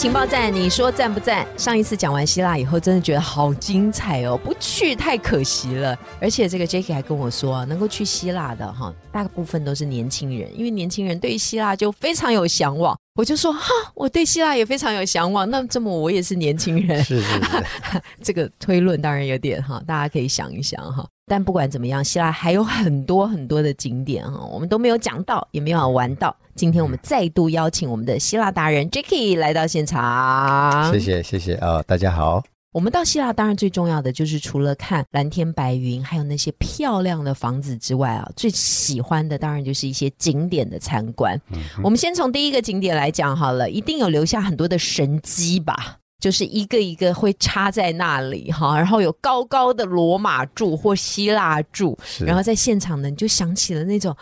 情报站，你说赞不赞？上一次讲完希腊以后，真的觉得好精彩哦，不去太可惜了。而且这个 Jacky 还跟我说，能够去希腊的哈，大部分都是年轻人，因为年轻人对希腊就非常有向往。我就说哈，我对希腊也非常有向往。那这么我也是年轻人，是是是，这个推论当然有点哈，大家可以想一想哈。但不管怎么样，希腊还有很多很多的景点哈，我们都没有讲到，也没有玩到。今天我们再度邀请我们的希腊达人 Jacky 来到现场，谢谢谢谢啊，大家好。我们到希腊当然最重要的就是除了看蓝天白云，还有那些漂亮的房子之外啊，最喜欢的当然就是一些景点的参观。我们先从第一个景点来讲好了，一定有留下很多的神迹吧。就是一个一个会插在那里哈，然后有高高的罗马柱或希腊柱，然后在现场呢，你就想起了那种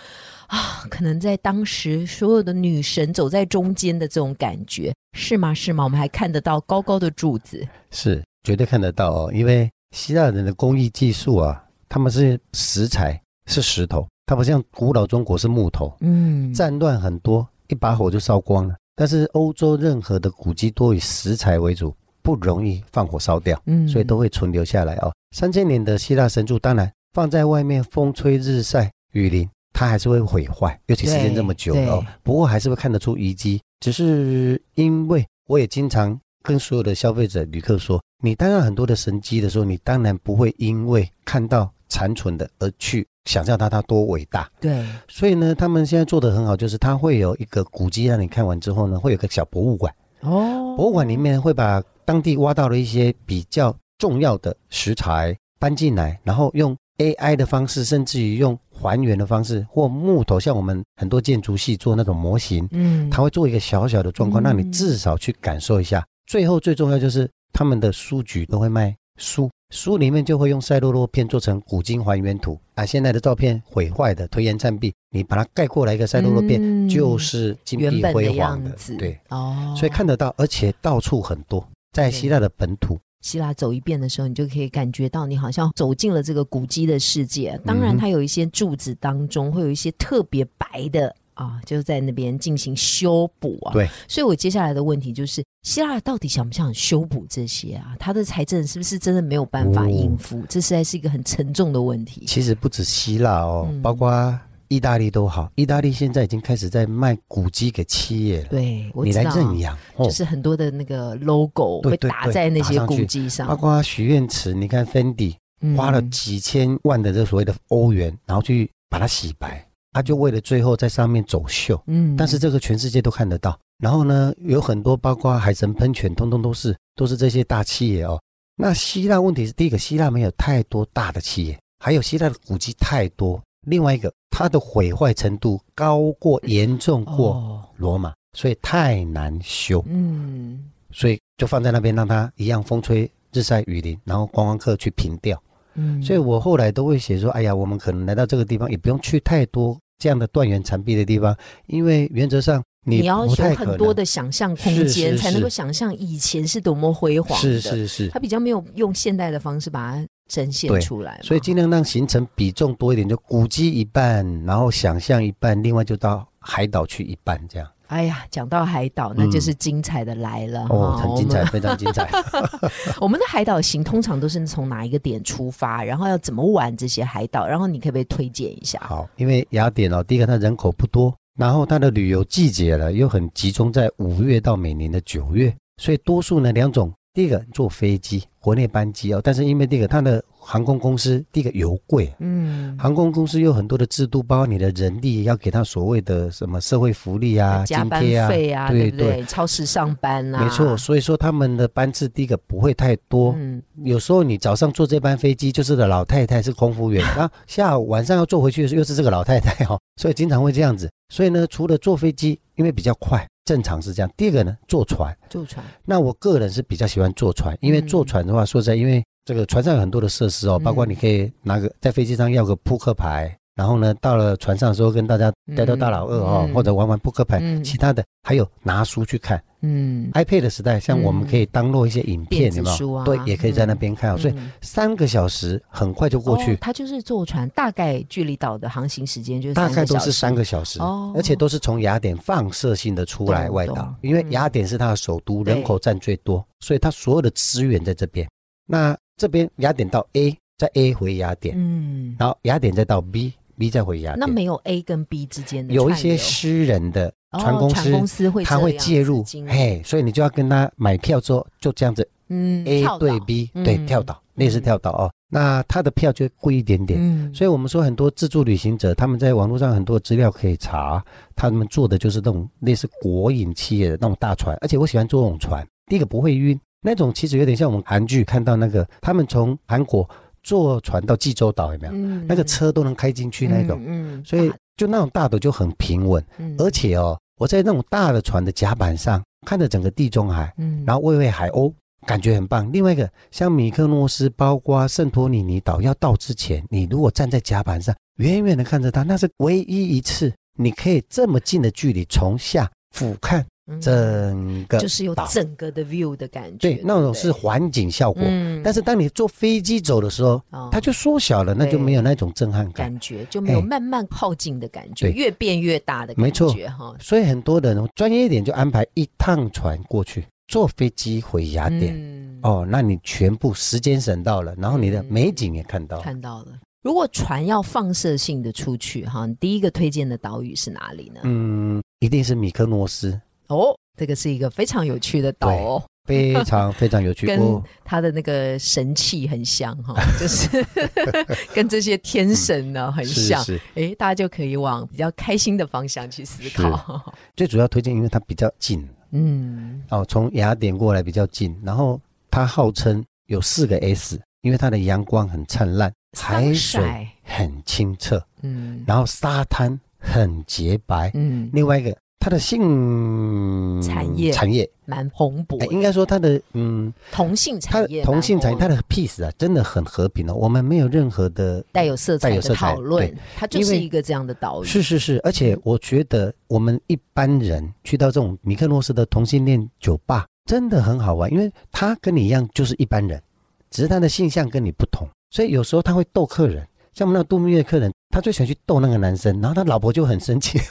啊，可能在当时所有的女神走在中间的这种感觉，是吗？是吗？我们还看得到高高的柱子，是绝对看得到哦，因为希腊人的工艺技术啊，他们是石材是石头，它不像古老中国是木头，嗯，战乱很多，一把火就烧光了。但是欧洲任何的古迹多以石材为主，不容易放火烧掉，嗯，所以都会存留下来哦。三千年的希腊神柱，当然放在外面风吹日晒雨淋，它还是会毁坏，尤其时间这么久哦。不过还是会看得出遗迹，只是因为我也经常跟所有的消费者旅客说，你当然很多的神迹的时候，你当然不会因为看到残存的而去。想象它它多伟大，对，所以呢，他们现在做的很好，就是它会有一个古迹让你看完之后呢，会有个小博物馆。哦，博物馆里面会把当地挖到了一些比较重要的食材搬进来，然后用 AI 的方式，甚至于用还原的方式或木头，像我们很多建筑系做那种模型，嗯，他会做一个小小的状况，让你至少去感受一下。最后最重要就是他们的书局都会卖书。书里面就会用赛璐珞片做成古今还原图啊，现在的照片毁坏的、颓垣残壁，你把它盖过来一个赛璐珞片，就是金碧辉煌的，对，哦，所以看得到，而且到处很多，在希腊的本土，希腊走一遍的时候，你就可以感觉到你好像走进了这个古迹的世界。当然，它有一些柱子当中会有一些特别白的。啊，就在那边进行修补啊。对，所以我接下来的问题就是，希腊到底想不想修补这些啊？他的财政是不是真的没有办法应付？这实在是一个很沉重的问题。其实不止希腊哦，包括意大利都好。意大利现在已经开始在卖古迹给企业了。对，你来认养，就是很多的那个 logo 会打在那些古迹上。包括许愿池，你看 Fendi 花了几千万的这所谓的欧元，然后去把它洗白。他就为了最后在上面走秀，嗯，但是这个全世界都看得到。然后呢，有很多包括海神喷泉，通通都是都是这些大企业哦。那希腊问题是第一个，希腊没有太多大的企业，还有希腊的古迹太多。另外一个，它的毁坏程度高过严重过罗马，所以太难修。嗯，所以就放在那边，让它一样风吹日晒雨淋，然后观光客去凭吊。嗯，所以我后来都会写说，哎呀，我们可能来到这个地方，也不用去太多这样的断垣残壁的地方，因为原则上你要有很多的想象空间，才能够想象以前是多么辉煌。是是是，他比较没有用现代的方式把它呈现出来，所以尽量让行程比重多一点，就古迹一半，然后想象一半，另外就到海岛去一半这样。哎呀，讲到海岛，那就是精彩的来了哦，很精彩，非常精彩。我们的海岛行通常都是从哪一个点出发，然后要怎么玩这些海岛？然后你可不可以推荐一下？好，因为雅典哦，第一个它人口不多，然后它的旅游季节呢又很集中在五月到每年的九月，所以多数呢两种，第一个坐飞机，国内班机哦，但是因为这个它的。航空公司第一个油贵，嗯，航空公司有很多的制度，包括你的人力要给他所谓的什么社会福利啊、加班费啊，对对，超时上班啊，没错。所以说他们的班次第一个不会太多，嗯，有时候你早上坐这班飞机就是的老太太是空服员，然 后下午晚上要坐回去的时候又是这个老太太哈，所以经常会这样子。所以呢，除了坐飞机，因为比较快。正常是这样。第二个呢，坐船，坐船。那我个人是比较喜欢坐船，因为坐船的话，说实在，因为这个船上有很多的设施哦，包括你可以拿个在飞机上要个扑克牌。然后呢，到了船上的时候，跟大家待到大老二哦，或者玩玩扑克牌，其他的还有拿书去看。嗯，iPad 的时代，像我们可以当录一些影片，有没有？对，也可以在那边看。所以三个小时很快就过去。它就是坐船，大概距离岛的航行时间就是大概都是三个小时，而且都是从雅典放射性的出来外岛，因为雅典是它的首都，人口占最多，所以它所有的资源在这边。那这边雅典到 A，在 A 回雅典，嗯，然后雅典再到 B。B 再回雅典，那没有 A 跟 B 之间的有一些私人的船公司，他会介入，嘿，所以你就要跟他买票之后就这样子，嗯，A 对 B 对跳岛，类似跳岛哦，那他的票就贵一点点，嗯，所以我们说很多自助旅行者，他们在网络上很多资料可以查，他们坐的就是那种类似国营企业的那种大船，而且我喜欢坐那种船，第一个不会晕，那种其实有点像我们韩剧看到那个，他们从韩国。坐船到济州岛有没有？那个车都能开进去那种，所以就那种大的就很平稳。而且哦，我在那种大的船的甲板上看着整个地中海，然后喂喂海鸥，感觉很棒。另外一个像米克诺斯，包括圣托里尼岛要到之前，你如果站在甲板上，远远的看着它，那是唯一一次你可以这么近的距离从下俯瞰。整个就是有整个的 view 的感觉，对，那种是环景效果。嗯，但是当你坐飞机走的时候，它就缩小了，那就没有那种震撼感，感觉就没有慢慢靠近的感觉，越变越大的感觉哈。所以很多人专业一点就安排一趟船过去，坐飞机回雅典。哦，那你全部时间省到了，然后你的美景也看到，看到了。如果船要放射性的出去哈，你第一个推荐的岛屿是哪里呢？嗯，一定是米克诺斯。哦，这个是一个非常有趣的岛哦，非常非常有趣，跟它的那个神器很像哈，就是 跟这些天神呢很像，哎，大家就可以往比较开心的方向去思考。最主要推荐，因为它比较近，嗯，哦，从雅典过来比较近，然后它号称有四个 S，因为它的阳光很灿烂，海水很清澈，嗯，然后沙滩很洁白，嗯，另外一个。它的性产业产业蛮蓬勃，应该说它的嗯同性产业，同性产业它的 peace 啊，真的很和平哦。我们没有任何的带有色彩的讨论，它就是一个这样的岛屿。是是是，而且我觉得我们一般人去到这种米克诺斯的同性恋酒吧，真的很好玩，因为他跟你一样就是一般人，只是他的性向跟你不同，所以有时候他会逗客人，像我们那度蜜月客人，他最喜欢去逗那个男生，然后他老婆就很生气。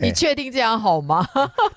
你确定这样好吗？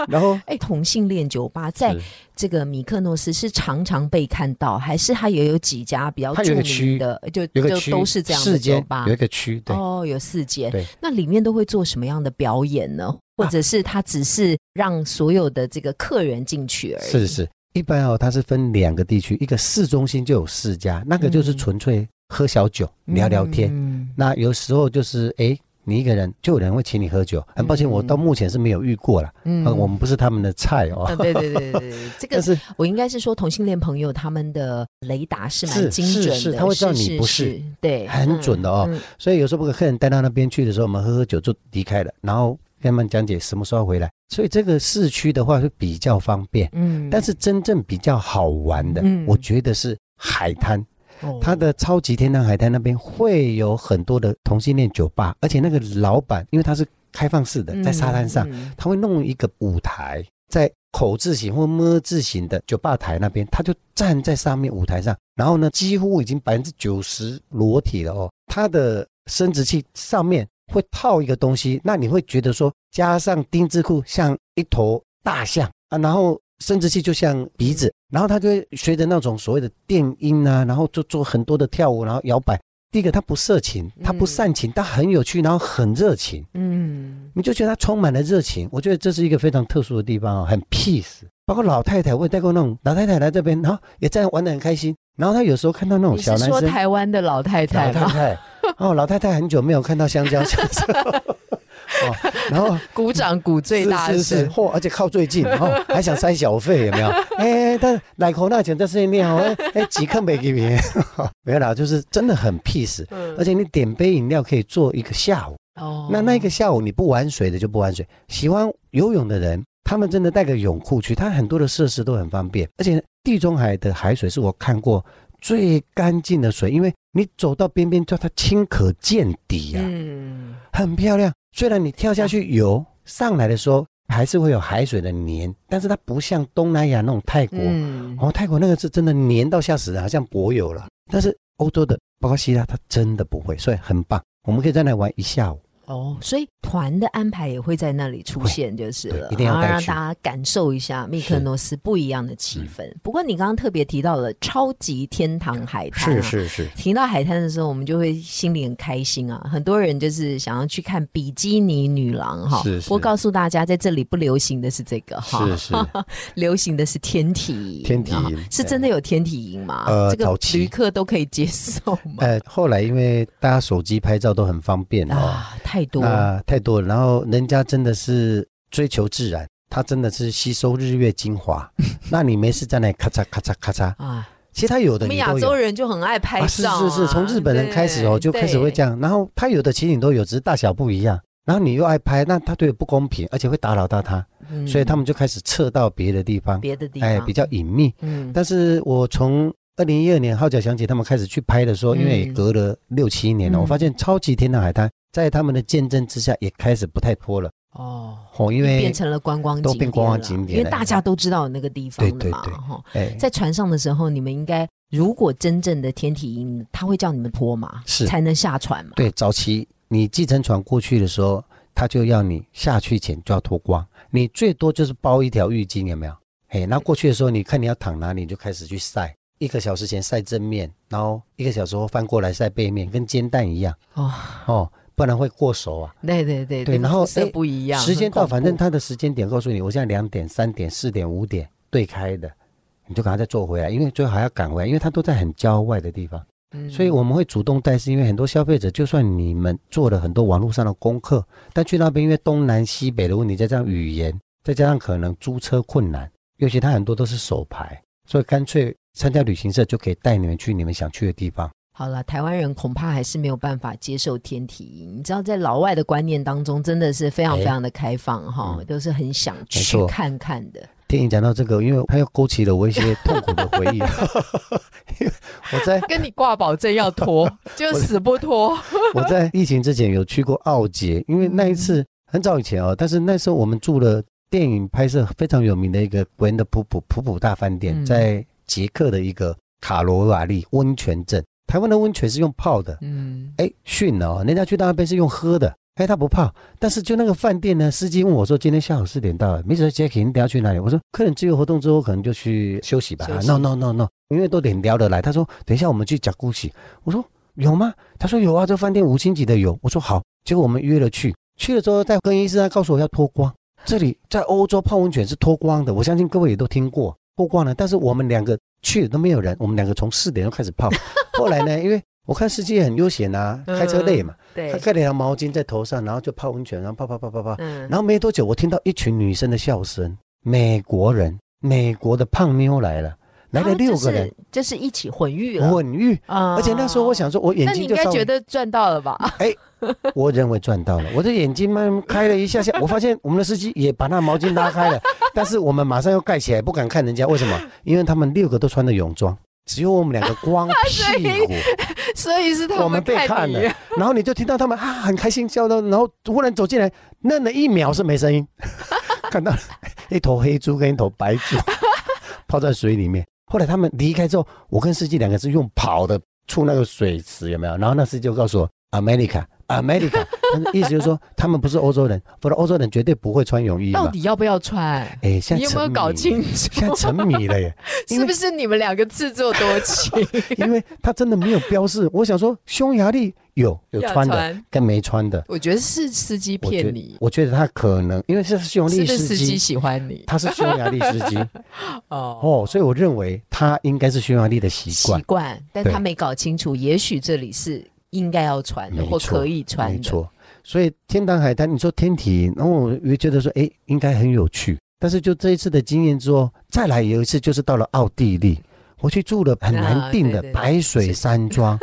然后，哎，同性恋酒吧在这个米克诺斯是常常被看到，还是它也有几家比较著名的？就就都是这样的酒吧，有一个区，对，哦，有四间，对，那里面都会做什么样的表演呢？或者是它只是让所有的这个客人进去而已？是是，一般哦，它是分两个地区，一个市中心就有四家，那个就是纯粹喝小酒、聊聊天。那有时候就是哎。你一个人就有人会请你喝酒，很抱歉，我到目前是没有遇过了。嗯，我们不是他们的菜哦。对对对对对，这个是我应该是说同性恋朋友他们的雷达是蛮精准的，是他会知道你不是，对，很准的哦。所以有时候不给客人带到那边去的时候，我们喝喝酒就离开了，然后跟他们讲解什么时候回来。所以这个市区的话是比较方便，嗯，但是真正比较好玩的，我觉得是海滩。它的超级天堂海滩那边会有很多的同性恋酒吧，而且那个老板因为他是开放式的，在沙滩上，他会弄一个舞台，在口字形或么字形的酒吧台那边，他就站在上面舞台上，然后呢，几乎已经百分之九十裸体了哦。他的生殖器上面会套一个东西，那你会觉得说，加上丁字裤像一头大象啊，然后。生殖器就像鼻子，然后他就会随着那种所谓的电音啊，然后就做很多的跳舞，然后摇摆。第一个，他不色情，他不煽情，他很有趣，然后很热情。嗯，你就觉得他充满了热情。我觉得这是一个非常特殊的地方啊，很 peace。包括老太太，我也带过那种老太太来这边，然后也在玩的很开心。然后他有时候看到那种小男生，说台湾的老太太，老太太 哦，老太太很久没有看到香蕉香蕉。哦，然后 鼓掌鼓最大是是是，嚯，而且靠最近，然后 还想塞小费，有没有？哎，但奶口那钱在身边哦，哎，几克没给别人，没有啦，就是真的很 peace，嗯。而且你点杯饮料可以做一个下午。哦，那那个下午你不玩水的就不玩水，喜欢游泳的人，他们真的带个泳裤去，它很多的设施都很方便，而且地中海的海水是我看过最干净的水，因为你走到边边，叫它清可见底呀，嗯，很漂亮。虽然你跳下去游，上来的时候还是会有海水的黏，但是它不像东南亚那种泰国，哦，泰国那个是真的黏到吓死人，好像柏油了。但是欧洲的，包括希腊，它真的不会，所以很棒。我们可以在那玩一下午。哦，所以团的安排也会在那里出现，就是了，一定要让大家感受一下密克诺斯不一样的气氛。不过你刚刚特别提到了超级天堂海滩，是是是。提到海滩的时候，我们就会心里很开心啊。很多人就是想要去看比基尼女郎哈。是。不过告诉大家，在这里不流行的是这个哈，是是，流行的是天体天体营，是真的有天体营吗？呃，这个旅客都可以接受吗？呃，后来因为大家手机拍照都很方便啊，太多啊，太。多，然后人家真的是追求自然，他真的是吸收日月精华。那你没事在那咔嚓咔嚓咔嚓啊？其实他有的，我们亚洲人就很爱拍照，是是是，从日本人开始哦，就开始会这样。然后他有的情景都有，只是大小不一样。然后你又爱拍，那他对不公平，而且会打扰到他，所以他们就开始撤到别的地方，别的地方，哎，比较隐秘。嗯，但是我从二零一二年号角响起，他们开始去拍的时候，因为隔了六七年了，我发现超级天堂海滩。在他们的见证之下，也开始不太拖了哦，哦，因为变成了观光都变观光景点，因为大家都知道那个地方了嘛，哈。在船上的时候，你们应该如果真正的天体营，他会叫你们脱嘛，是才能下船嘛。对，早期你计程船过去的时候，他就要你下去前就要脱光，你最多就是包一条浴巾，有没有？嘿，那过去的时候，你看你要躺哪里，你就开始去晒，一个小时前晒正面，然后一个小时后翻过来晒背面，跟煎蛋一样哦哦。不然会过熟啊！对对对对，然后色不一样，时间到，反正他的时间点告诉你，我现在两点、三点、四点、五点对开的，你就赶快再坐回来，因为最后还要赶回来，因为他都在很郊外的地方，所以我们会主动带，是因为很多消费者，就算你们做了很多网络上的功课，但去那边因为东南西北的问题，再加上语言，再加上可能租车困难，尤其他很多都是手牌，所以干脆参加旅行社就可以带你们去你们想去的地方。好了，台湾人恐怕还是没有办法接受天体营。你知道，在老外的观念当中，真的是非常非常的开放哈，都是很想去看看的。电影讲到这个，因为它又勾起了我一些痛苦的回忆。我在跟你挂保证要脱，就死不脱。我在疫情之前有去过奥杰，因为那一次很早以前哦，但是那时候我们住了电影拍摄非常有名的一个古的普普普普大饭店，在捷克的一个卡罗瓦利温泉镇。台湾的温泉是用泡的，嗯，哎，训了哦，人家去那边是用喝的，哎，他不泡。但是就那个饭店呢，司机问我说：“今天下午四点到了没准 Jackie，你等下去哪里？”我说：“客人自由活动之后，可能就去休息吧。”“No No No No，因为都点聊得来。”他说：“等一下我们去讲故事。”我说：“有吗？”他说：“有啊，这饭店五星级的有。”我说：“好。”结果我们约了去，去了之后，在更衣室他告诉我要脱光。这里在欧洲泡温泉是脱光的，我相信各位也都听过脱光了。但是我们两个去都没有人，我们两个从四点钟开始泡。后来呢？因为我看司机很悠闲啊，开车累嘛，对他盖了条毛巾在头上，然后就泡温泉，然后泡泡泡泡泡。然后没多久，我听到一群女生的笑声。美国人，美国的胖妞来了，来了六个人，就是一起混浴了。混浴啊！而且那时候我想说，我眼睛就应该觉得赚到了吧？哎，我认为赚到了。我的眼睛慢开了一下下，我发现我们的司机也把那毛巾拉开了，但是我们马上又盖起来，不敢看人家。为什么？因为他们六个都穿的泳装。只有我们两个光屁股，所以是他们我们被看了，然后你就听到他们啊很开心笑到，然后忽然走进来，愣了一秒是没声音，看到一头黑猪跟一头白猪泡在水里面。后来他们离开之后，我跟司机两个是用跑的出那个水池，有没有？然后那司机就告诉我，America。America，意思就是说，他们不是欧洲人，不然欧洲人绝对不会穿泳衣。到底要不要穿？哎，现在有没有搞清楚？现在沉迷了耶！是不是你们两个自作多情？因为他真的没有标示。我想说，匈牙利有有穿的，跟没穿的。我觉得是司机骗你。我觉得他可能因为是匈牙利司机喜欢你，他是匈牙利司机哦哦，所以我认为他应该是匈牙利的习惯习惯，但他没搞清楚，也许这里是。应该要穿的，或可以穿的，没错。所以天堂海滩，你说天体，然后我也觉得说，哎，应该很有趣。但是就这一次的经验之后，再来有一次就是到了奥地利，我去住了很难订的白水山庄，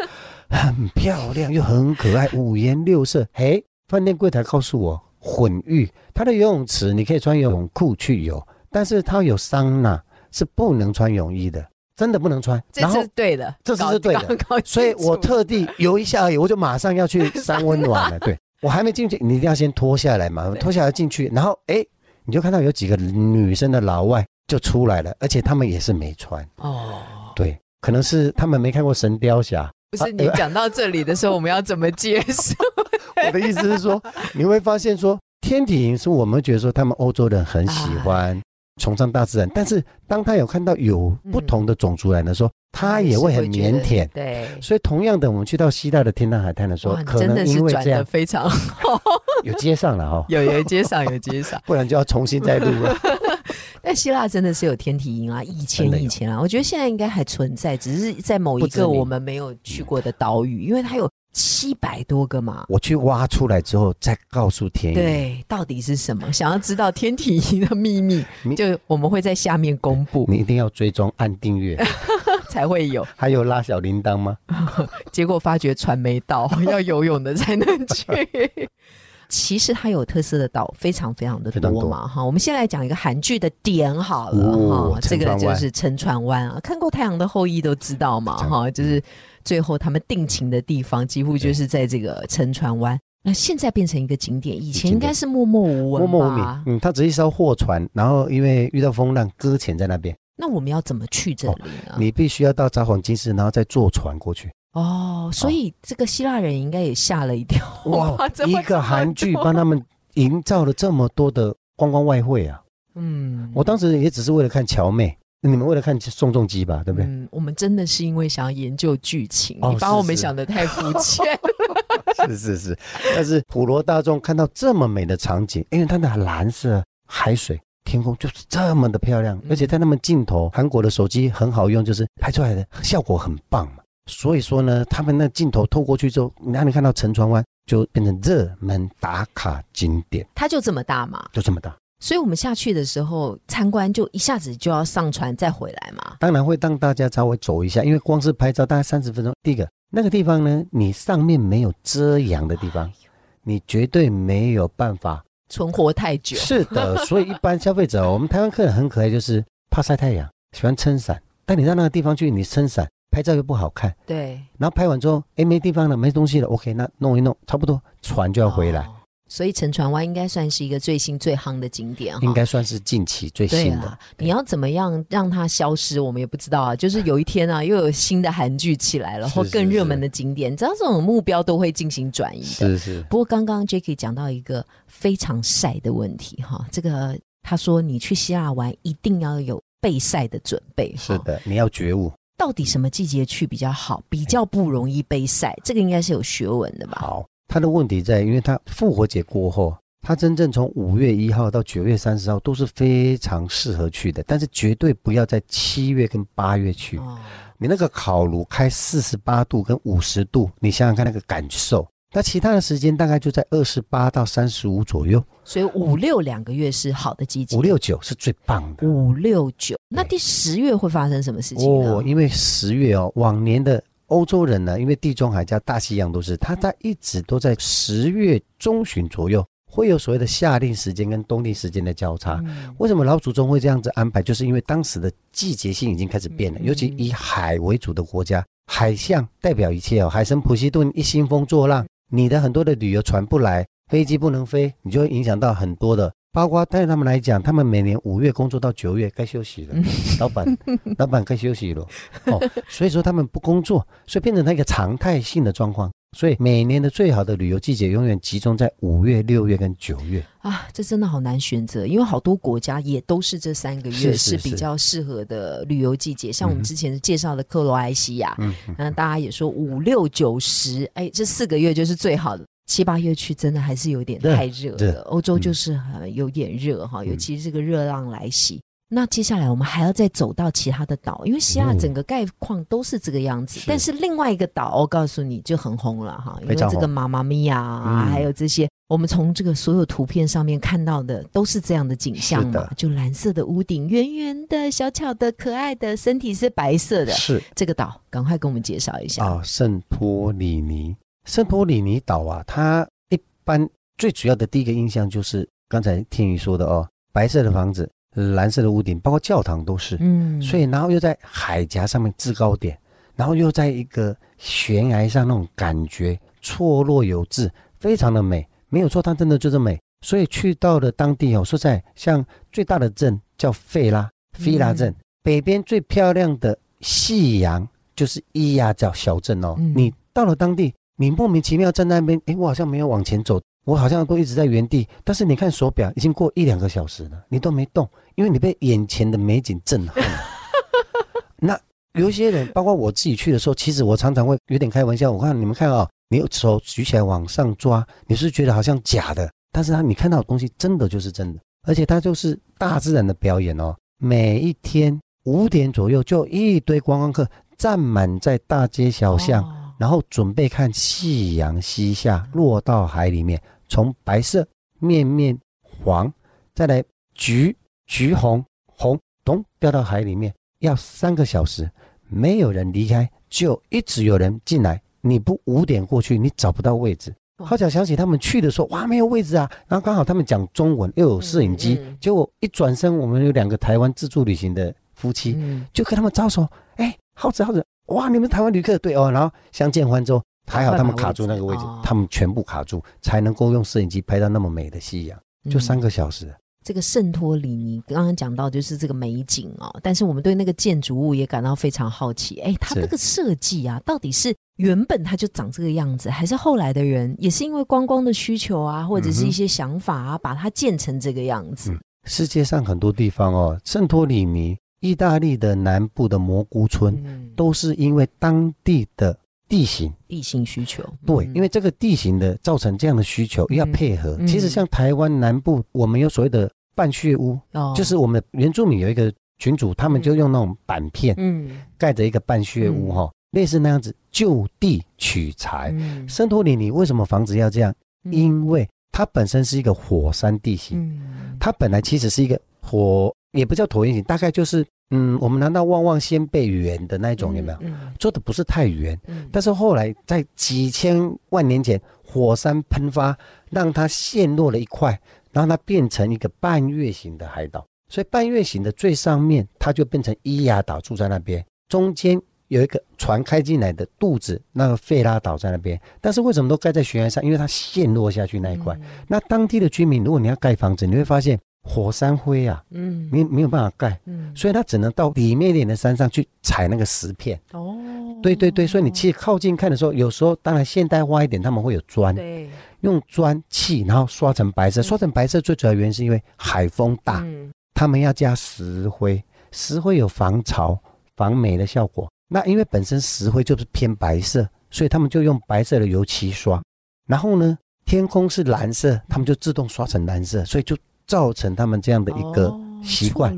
很漂亮又很可爱，五颜六色。嘿，饭店柜台告诉我混浴，它的游泳池你可以穿游泳裤去游，但是它有桑拿，是不能穿泳衣的，真的不能穿。这是对的，这是对的，所以我特地游一下而已，我就马上要去三温暖了。对我还没进去，你一定要先脱下来嘛，脱下来进去，然后哎，你就看到有几个女生的老外就出来了，而且他们也是没穿哦，对，可能是他们没看过《神雕侠》。不是你讲到这里的时候，我们要怎么接受？我的意思是说，你会发现说，天体营是我们觉得说他们欧洲人很喜欢崇尚大自然，但是当他有看到有不同的种族来的时候，他也会很腼腆。对，所以同样的，我们去到希腊的天堂海滩的时候，可能因为这样非常好，有接上了哈，有有接上有接上，不然就要重新再录了。但希腊真的是有天体营啊，以前以前啊，我觉得现在应该还存在，只是在某一个我们没有去过的岛屿，因为它有七百多个嘛。我去挖出来之后再告诉天营，对，到底是什么？想要知道天体营的秘密，就我们会在下面公布。你一定要追踪按订阅 才会有。还有拉小铃铛吗？结果发觉船没到，要游泳的才能去。其实它有特色的岛非常非常的多嘛哈，我们先来讲一个韩剧的点好了哈，这个就是沉船湾啊，看过《太阳的后裔》都知道嘛哈，就是最后他们定情的地方几乎就是在这个沉船湾，那现在变成一个景点，以前应该是默默无闻，默默无名，嗯，它只是一艘货船，然后因为遇到风浪搁浅在那边，那我们要怎么去这里呢？你必须要到札幌金市，然后再坐船过去。哦，所以这个希腊人应该也吓了一跳。哇，一个韩剧帮他们营造了这么多的观光外汇啊！嗯，我当时也只是为了看乔妹，你们为了看宋仲基吧，对不对？嗯，我们真的是因为想要研究剧情，你把我们想的太肤浅。是是是，但是普罗大众看到这么美的场景，因为它的蓝色海水、天空就是这么的漂亮，而且在那么镜头，韩国的手机很好用，就是拍出来的效果很棒嘛。所以说呢，他们那镜头透过去之后，你让你看到沉船湾就变成热门打卡景点。它就这么大嘛？就这么大。所以我们下去的时候参观，就一下子就要上船再回来嘛。当然会让大家稍微走一下，因为光是拍照大概三十分钟。第一个那个地方呢，你上面没有遮阳的地方，你绝对没有办法存活太久。是的，所以一般消费者，我们台湾客人很可爱，就是怕晒太阳，喜欢撑伞。但你到那个地方去，你撑伞。拍照又不好看，对。然后拍完之后，哎，没地方了，没东西了，OK，那弄一弄，差不多，船就要回来。所以沉船湾应该算是一个最新最夯的景点，应该算是近期最新的。你要怎么样让它消失，我们也不知道啊。就是有一天啊，又有新的韩剧起来了，或更热门的景点，你知道这种目标都会进行转移的。是是。不过刚刚 Jacky 讲到一个非常晒的问题哈，这个他说你去希腊玩一定要有备晒的准备。是的，你要觉悟。到底什么季节去比较好？比较不容易被晒，这个应该是有学问的吧？好，他的问题在，因为他复活节过后，他真正从五月一号到九月三十号都是非常适合去的，但是绝对不要在七月跟八月去。你那个烤炉开四十八度跟五十度，你想想看那个感受。那其他的时间大概就在二十八到三十五左右，所以五六两个月是好的季节，五六九是最棒的。五六九，那第十月会发生什么事情哦，因为十月哦，往年的欧洲人呢，因为地中海加大西洋都是，他在一直都在十月中旬左右会有所谓的夏令时间跟冬令时间的交叉。为什么老祖宗会这样子安排？就是因为当时的季节性已经开始变了，尤其以海为主的国家，海象代表一切哦。海神普西顿一兴风作浪。你的很多的旅游船不来，飞机不能飞，你就会影响到很多的，包括对他们来讲，他们每年五月工作到九月该休息了，老板，老板该休息了，哦，所以说他们不工作，所以变成他一个常态性的状况。所以每年的最好的旅游季节永远集中在五月、六月跟九月啊，这真的好难选择，因为好多国家也都是这三个月是比较适合的旅游季节。像我们之前介绍的克罗埃西亚，嗯，那大家也说五六九十，哎，这四个月就是最好的。七八月去真的还是有点太热了，欧洲就是有点热哈，尤其是这个热浪来袭。那接下来我们还要再走到其他的岛，因为希腊整个概况都是这个样子。但是另外一个岛，我告诉你就很红了哈，因为这个妈妈咪呀啊，还有这些，我们从这个所有图片上面看到的都是这样的景象嘛，就蓝色的屋顶，圆圆的、小巧的、可爱的，身体是白色的。是这个岛，赶快跟我们介绍一下啊，圣托里尼。圣托里尼岛啊，它一般最主要的第一个印象就是刚才天宇说的哦，白色的房子，蓝色的屋顶，包括教堂都是。嗯，所以然后又在海峡上面制高点，然后又在一个悬崖上那种感觉错落有致，非常的美，没有错，它真的就是美。所以去到了当地哦，说在像最大的镇叫费拉费拉镇，北边最漂亮的夕阳就是伊亚角小镇哦。你到了当地，你莫名其妙在那边，哎，我好像没有往前走，我好像都一直在原地。但是你看手表，已经过一两个小时了，你都没动，因为你被眼前的美景震撼。那有一些人，包括我自己去的时候，其实我常常会有点开玩笑。我看你们看啊，你手举起来往上抓，你是觉得好像假的。但是他你看到的东西真的就是真的，而且它就是大自然的表演哦。每一天五点左右，就一堆观光客站满在大街小巷，然后准备看夕阳西下，落到海里面，从白色面面黄，再来橘橘红红，咚掉到海里面，要三个小时，没有人离开，就一直有人进来。你不五点过去，你找不到位置。好巧想起他们去的时候，哇，没有位置啊！然后刚好他们讲中文，又有摄影机，结果一转身，我们有两个台湾自助旅行的夫妻，就跟他们招手，哎，好子好子，哇，你们台湾旅客对哦，然后相见欢之后，还好他们卡住那个位置，他们全部卡住，才能够用摄影机拍到那么美的夕阳，就三个小时。这个圣托里尼刚刚讲到就是这个美景哦，但是我们对那个建筑物也感到非常好奇。哎，它这个设计啊，到底是原本它就长这个样子，还是后来的人也是因为观光的需求啊，或者是一些想法啊，把它建成这个样子？世界上很多地方哦，圣托里尼、意大利的南部的蘑菇村，都是因为当地的地形、地形需求。对，因为这个地形的造成这样的需求，要配合。其实像台湾南部，我们有所谓的。半穴屋，就是我们原住民有一个群组，他们就用那种板片，嗯，盖着一个半穴屋哈，类似那样子就地取材。圣托里尼为什么房子要这样？因为它本身是一个火山地形，它本来其实是一个火，也不叫椭圆形，大概就是，嗯，我们难道旺旺仙贝圆的那种有没有？做的不是太圆，但是后来在几千万年前，火山喷发，让它陷落了一块。让它变成一个半月形的海岛，所以半月形的最上面，它就变成伊亚岛住在那边，中间有一个船开进来的肚子，那个费拉岛在那边。但是为什么都盖在悬崖上？因为它陷落下去那一块。那当地的居民，如果你要盖房子，你会发现火山灰啊，嗯，没没有办法盖，嗯，所以它只能到里面一点的山上去采那个石片。哦，对对对，所以你去靠近看的时候，有时候当然现代化一点，他们会有砖。对。用砖砌，然后刷成白色。刷成白色最主要原因是因为海风大，他们要加石灰，石灰有防潮、防霉的效果。那因为本身石灰就是偏白色，所以他们就用白色的油漆刷。然后呢，天空是蓝色，他们就自动刷成蓝色，所以就造成他们这样的一个习惯。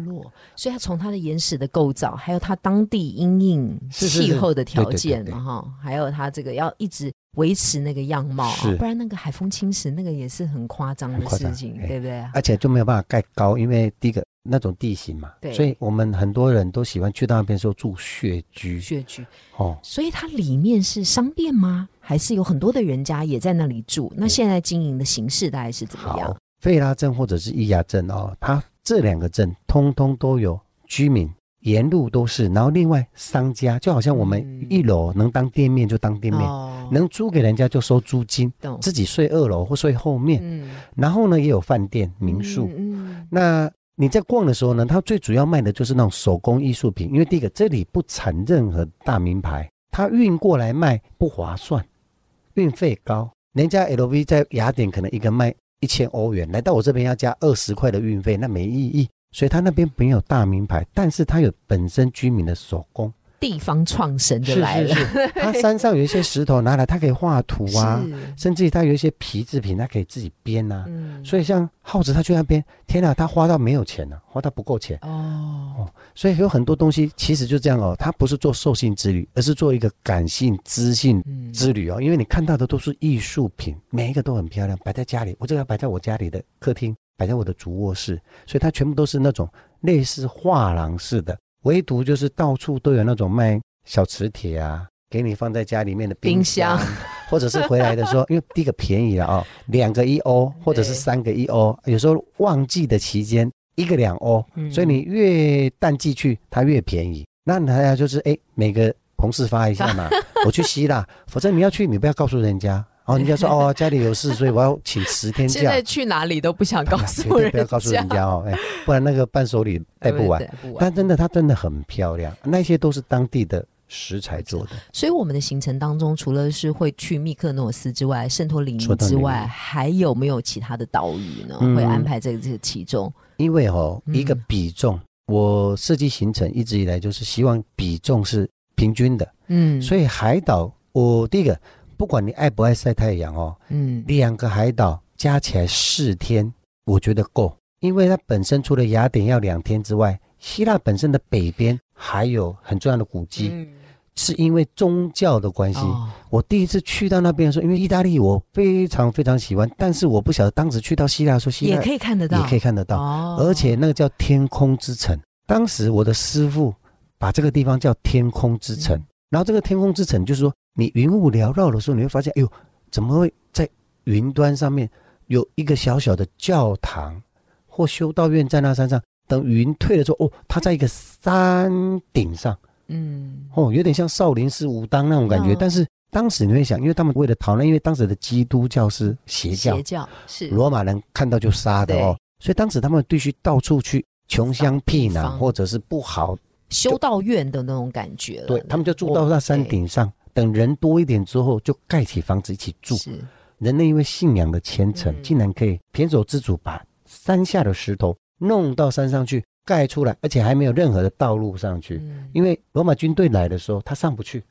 所以他从它的岩石的构造，还有它当地因应气候的条件嘛，哈，还有它这个要一直。维持那个样貌，不然那个海风侵蚀，那个也是很夸张的事情，对不对？而且就没有办法盖高，因为第一个那种地形嘛，所以我们很多人都喜欢去到那边时候住穴居。穴居哦，所以它里面是商店吗？还是有很多的人家也在那里住？那现在经营的形式大概是怎么样？费拉镇或者是伊亚镇哦，它这两个镇通通都有居民。沿路都是，然后另外商家就好像我们一楼能当店面就当店面，能租给人家就收租金，自己睡二楼或睡后面。然后呢，也有饭店、民宿。那你在逛的时候呢，它最主要卖的就是那种手工艺术品，因为第一个这里不产任何大名牌，它运过来卖不划算，运费高。人家 LV 在雅典可能一个卖一千欧元，来到我这边要加二十块的运费，那没意义。所以他那边没有大名牌，但是他有本身居民的手工，地方创神就来了。他山上有一些石头拿来，他可以画图啊，甚至于他有一些皮制品，他可以自己编啊。所以像耗子他去那边，天哪，他花到没有钱了，花到不够钱哦。所以有很多东西其实就这样哦，他不是做兽性之旅，而是做一个感性知性之旅哦。因为你看到的都是艺术品，每一个都很漂亮，摆在家里，我这个摆在我家里的客厅。摆在我的主卧室，所以它全部都是那种类似画廊式的，唯独就是到处都有那种卖小磁铁啊，给你放在家里面的冰箱，或者是回来的时候，因为第一个便宜了啊，两个一欧或者是三个一欧，有时候旺季的期间一个两欧，所以你越淡季去，它越便宜。那大家就是哎，每个同事发一下嘛，我去希腊，否则你要去，你不要告诉人家。哦，人家说哦，家里有事，所以我要请十天假。现在去哪里都不想告诉 人，不要告诉人家哦，哎，不然那个伴手礼带不完。但真的，它真的很漂亮，那些都是当地的食材做的。所以我们的行程当中，除了是会去密克诺斯之外，圣托里尼之外，还有没有其他的岛屿呢？会安排在这个其中？因为哦，一个比重，我设计行程一直以来就是希望比重是平均的。嗯，所以海岛，我第一个。不管你爱不爱晒太阳哦，嗯，两个海岛加起来四天，我觉得够，因为它本身除了雅典要两天之外，希腊本身的北边还有很重要的古迹，是因为宗教的关系。我第一次去到那边的时候，因为意大利我非常非常喜欢，但是我不晓得当时去到希腊说希腊也可以看得到，也可以看得到，而且那个叫天空之城，当时我的师傅把这个地方叫天空之城，然后这个天空之城就是说。你云雾缭绕的时候，你会发现，哎呦，怎么会在云端上面有一个小小的教堂或修道院在那山上？等云退了之后，哦，它在一个山顶上，嗯，哦，有点像少林寺武当那种感觉。但是当时你会想，因为他们为了逃难，因为当时的基督教是邪教，邪教是罗马人看到就杀的哦，所以当时他们必须到处去穷乡僻壤，或者是不好修道院的那种感觉。对他们就住到那山顶上。等人多一点之后，就盖起房子一起住。人类因为信仰的虔诚，竟然可以偏手自主把山下的石头弄到山上去盖出来，而且还没有任何的道路上去。因为罗马军队来的时候，他上不去。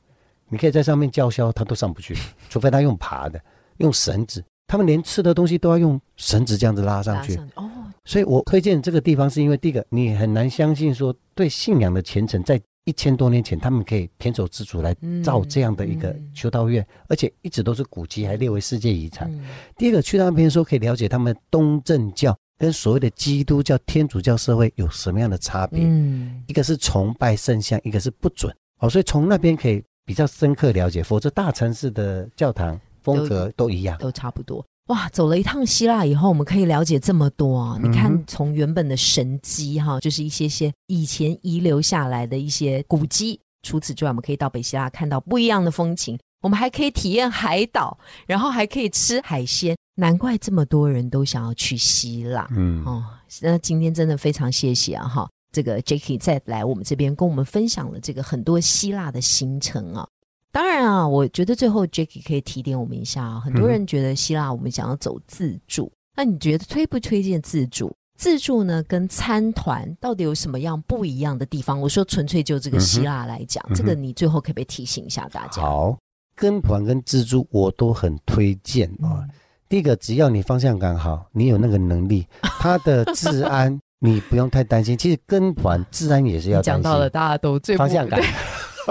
你可以在上面叫嚣，他都上不去，除非他用爬的，用绳子。他们连吃的东西都要用绳子这样子拉上去。哦，所以我推荐这个地方，是因为第一个，你很难相信说对信仰的虔诚在。一千多年前，他们可以偏手自主来造这样的一个修道院，而且一直都是古迹，还列为世界遗产。第二个，去那边说可以了解他们东正教跟所谓的基督教、天主教社会有什么样的差别。嗯，一个是崇拜圣像，一个是不准。哦，所以从那边可以比较深刻了解，否则大城市的教堂风格都一样，都差不多。哇，走了一趟希腊以后，我们可以了解这么多啊！你看，从原本的神迹哈，就是一些些以前遗留下来的一些古迹。除此之外，我们可以到北希腊看到不一样的风情。我们还可以体验海岛，然后还可以吃海鲜。难怪这么多人都想要去希腊。嗯哦，那今天真的非常谢谢啊！哈，这个 Jacky 再来我们这边跟我们分享了这个很多希腊的行程啊。当然啊，我觉得最后 Jacky 可以提点我们一下啊。很多人觉得希腊我们想要走自助，那你觉得推不推荐自助？自助呢跟参团到底有什么样不一样的地方？我说纯粹就这个希腊来讲，这个你最后可不可以提醒一下大家？好，跟团跟自助我都很推荐啊。第一个，只要你方向感好，你有那个能力，它的治安 你不用太担心。其实跟团治安也是要讲到了，大家都最方向感。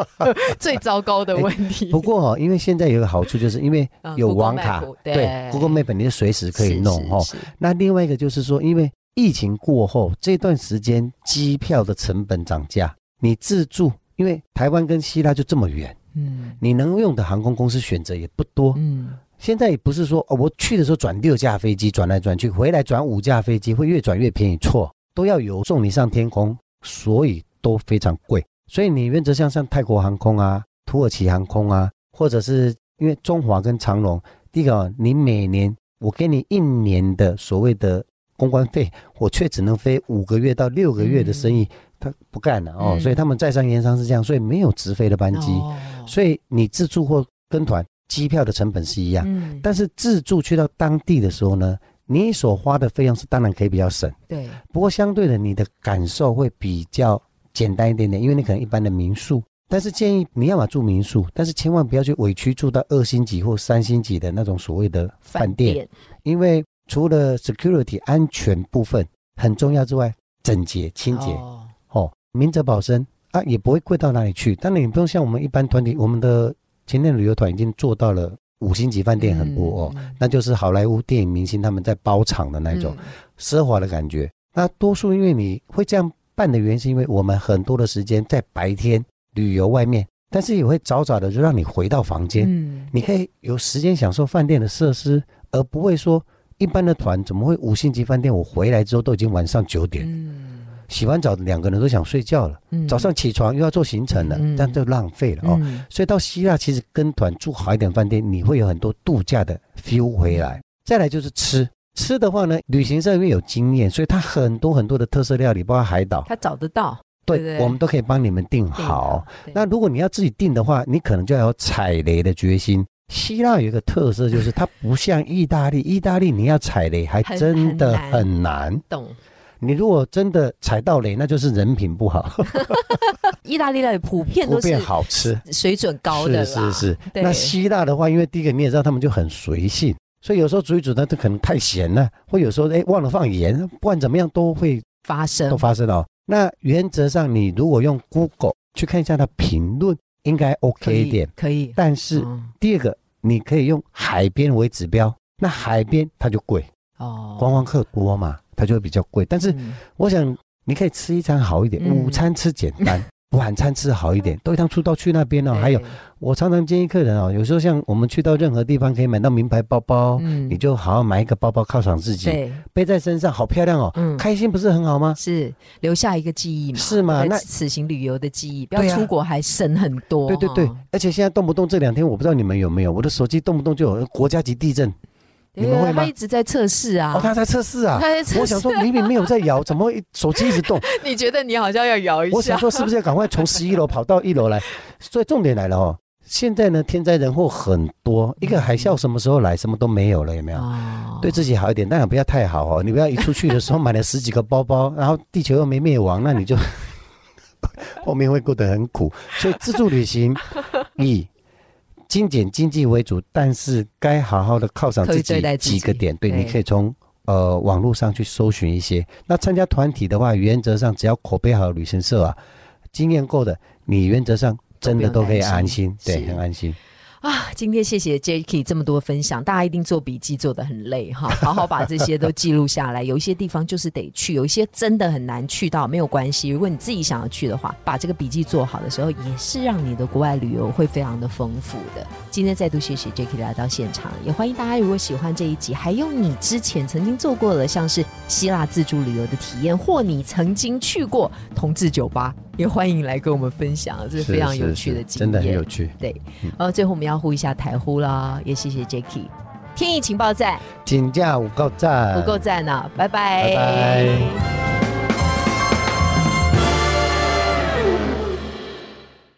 最糟糕的问题。不过哦，因为现在有个好处，就是因为有网卡，对，Google Map 你是随时可以弄哦。那另外一个就是说，因为疫情过后这段时间机票的成本涨价，你自助，因为台湾跟希腊就这么远，嗯，你能用的航空公司选择也不多，嗯，现在也不是说哦，我去的时候转六架飞机转来转去，回来转五架飞机会越转越便宜，错，都要有送你上天空，所以都非常贵。所以你原则像像泰国航空啊、土耳其航空啊，或者是因为中华跟长龙，第一个你每年我给你一年的所谓的公关费，我却只能飞五个月到六个月的生意，他不干了哦。所以他们在商言商是这样，所以没有直飞的班机。所以你自助或跟团，机票的成本是一样，但是自助去到当地的时候呢，你所花的费用是当然可以比较省。对，不过相对的，你的感受会比较。简单一点点，因为你可能一般的民宿，但是建议你要么住民宿，但是千万不要去委屈住到二星级或三星级的那种所谓的饭店，因为除了 security 安全部分很重要之外，整洁清洁哦，明哲保身啊，也不会贵到哪里去。当然你不用像我们一般团体，我们的前天旅游团已经做到了五星级饭店很多哦，那就是好莱坞电影明星他们在包场的那种奢华的感觉。那多数因为你会这样。办的原因是因为我们很多的时间在白天旅游外面，但是也会早早的就让你回到房间，嗯，你可以有时间享受饭店的设施，而不会说一般的团怎么会五星级饭店？我回来之后都已经晚上九点，嗯，洗完澡两个人都想睡觉了，嗯，早上起床又要做行程了，这样就浪费了哦。所以到希腊其实跟团住好一点饭店，你会有很多度假的 feel 回来。再来就是吃。吃的话呢，旅行社因为有经验，所以他很多很多的特色料理，包括海岛，他找得到。对，我们都可以帮你们订好。那如果你要自己订的话，你可能就要有踩雷的决心。希腊有一个特色，就是它不像意大利，意大利你要踩雷还真的很难。懂。你如果真的踩到雷，那就是人品不好。意大利料理普遍都是好吃，水准高的是是是。那希腊的话，因为第一个你也知道，他们就很随性。所以有时候煮一煮呢，它可能太咸了，或有时候哎忘了放盐，不管怎么样都会发生，都发生哦。那原则上，你如果用 Google 去看一下它评论，应该 OK 一点，可以。但是第二个，你可以用海边为指标，那海边它就贵哦，观光客多嘛，它就会比较贵。但是我想你可以吃一餐好一点，午餐吃简单。晚餐吃好一点，都一趟出到去那边哦。还有，我常常建议客人哦，有时候像我们去到任何地方，可以买到名牌包包，嗯，你就好好买一个包包犒赏自己，对，背在身上好漂亮哦，嗯，开心不是很好吗？是留下一个记忆嘛？是吗？那此行旅游的记忆，不要出国还省很多。对对对，而且现在动不动这两天，我不知道你们有没有，我的手机动不动就有国家级地震。你们会吗？他一直在测试啊！哦，他在测试啊！他在测试。我想说，明明没有在摇，怎么手机 一直动？你觉得你好像要摇一下？我想说，是不是要赶快从十一楼跑到一楼来？所以重点来了哦！现在呢，天灾人祸很多，一个海啸什么时候来？什么都没有了，有没有？对自己好一点，但也不要太好哦。你不要一出去的时候买了十几个包包，然后地球又没灭亡，那你就 后面会过得很苦。所以自助旅行，以精简经济为主，但是该好好的犒赏自己几个点。对，你可以从呃网络上去搜寻一些。那参加团体的话，原则上只要口碑好，旅行社啊经验够的，你原则上真的都可以安心，对，很安心。啊，今天谢谢 Jacky 这么多分享，大家一定做笔记做的很累哈，好好把这些都记录下来。有一些地方就是得去，有一些真的很难去到，没有关系。如果你自己想要去的话，把这个笔记做好的时候，也是让你的国外旅游会非常的丰富的。今天再度谢谢 Jacky 来到现场，也欢迎大家如果喜欢这一集，还有你之前曾经做过的像是希腊自助旅游的体验，或你曾经去过同志酒吧。也欢迎来跟我们分享，这是非常有趣的经验，真的很有趣。对，呃，最后我们要呼一下台呼啦，也谢谢 Jacky，天意情报站，请假五够赞，五够赞呢，拜拜，拜拜。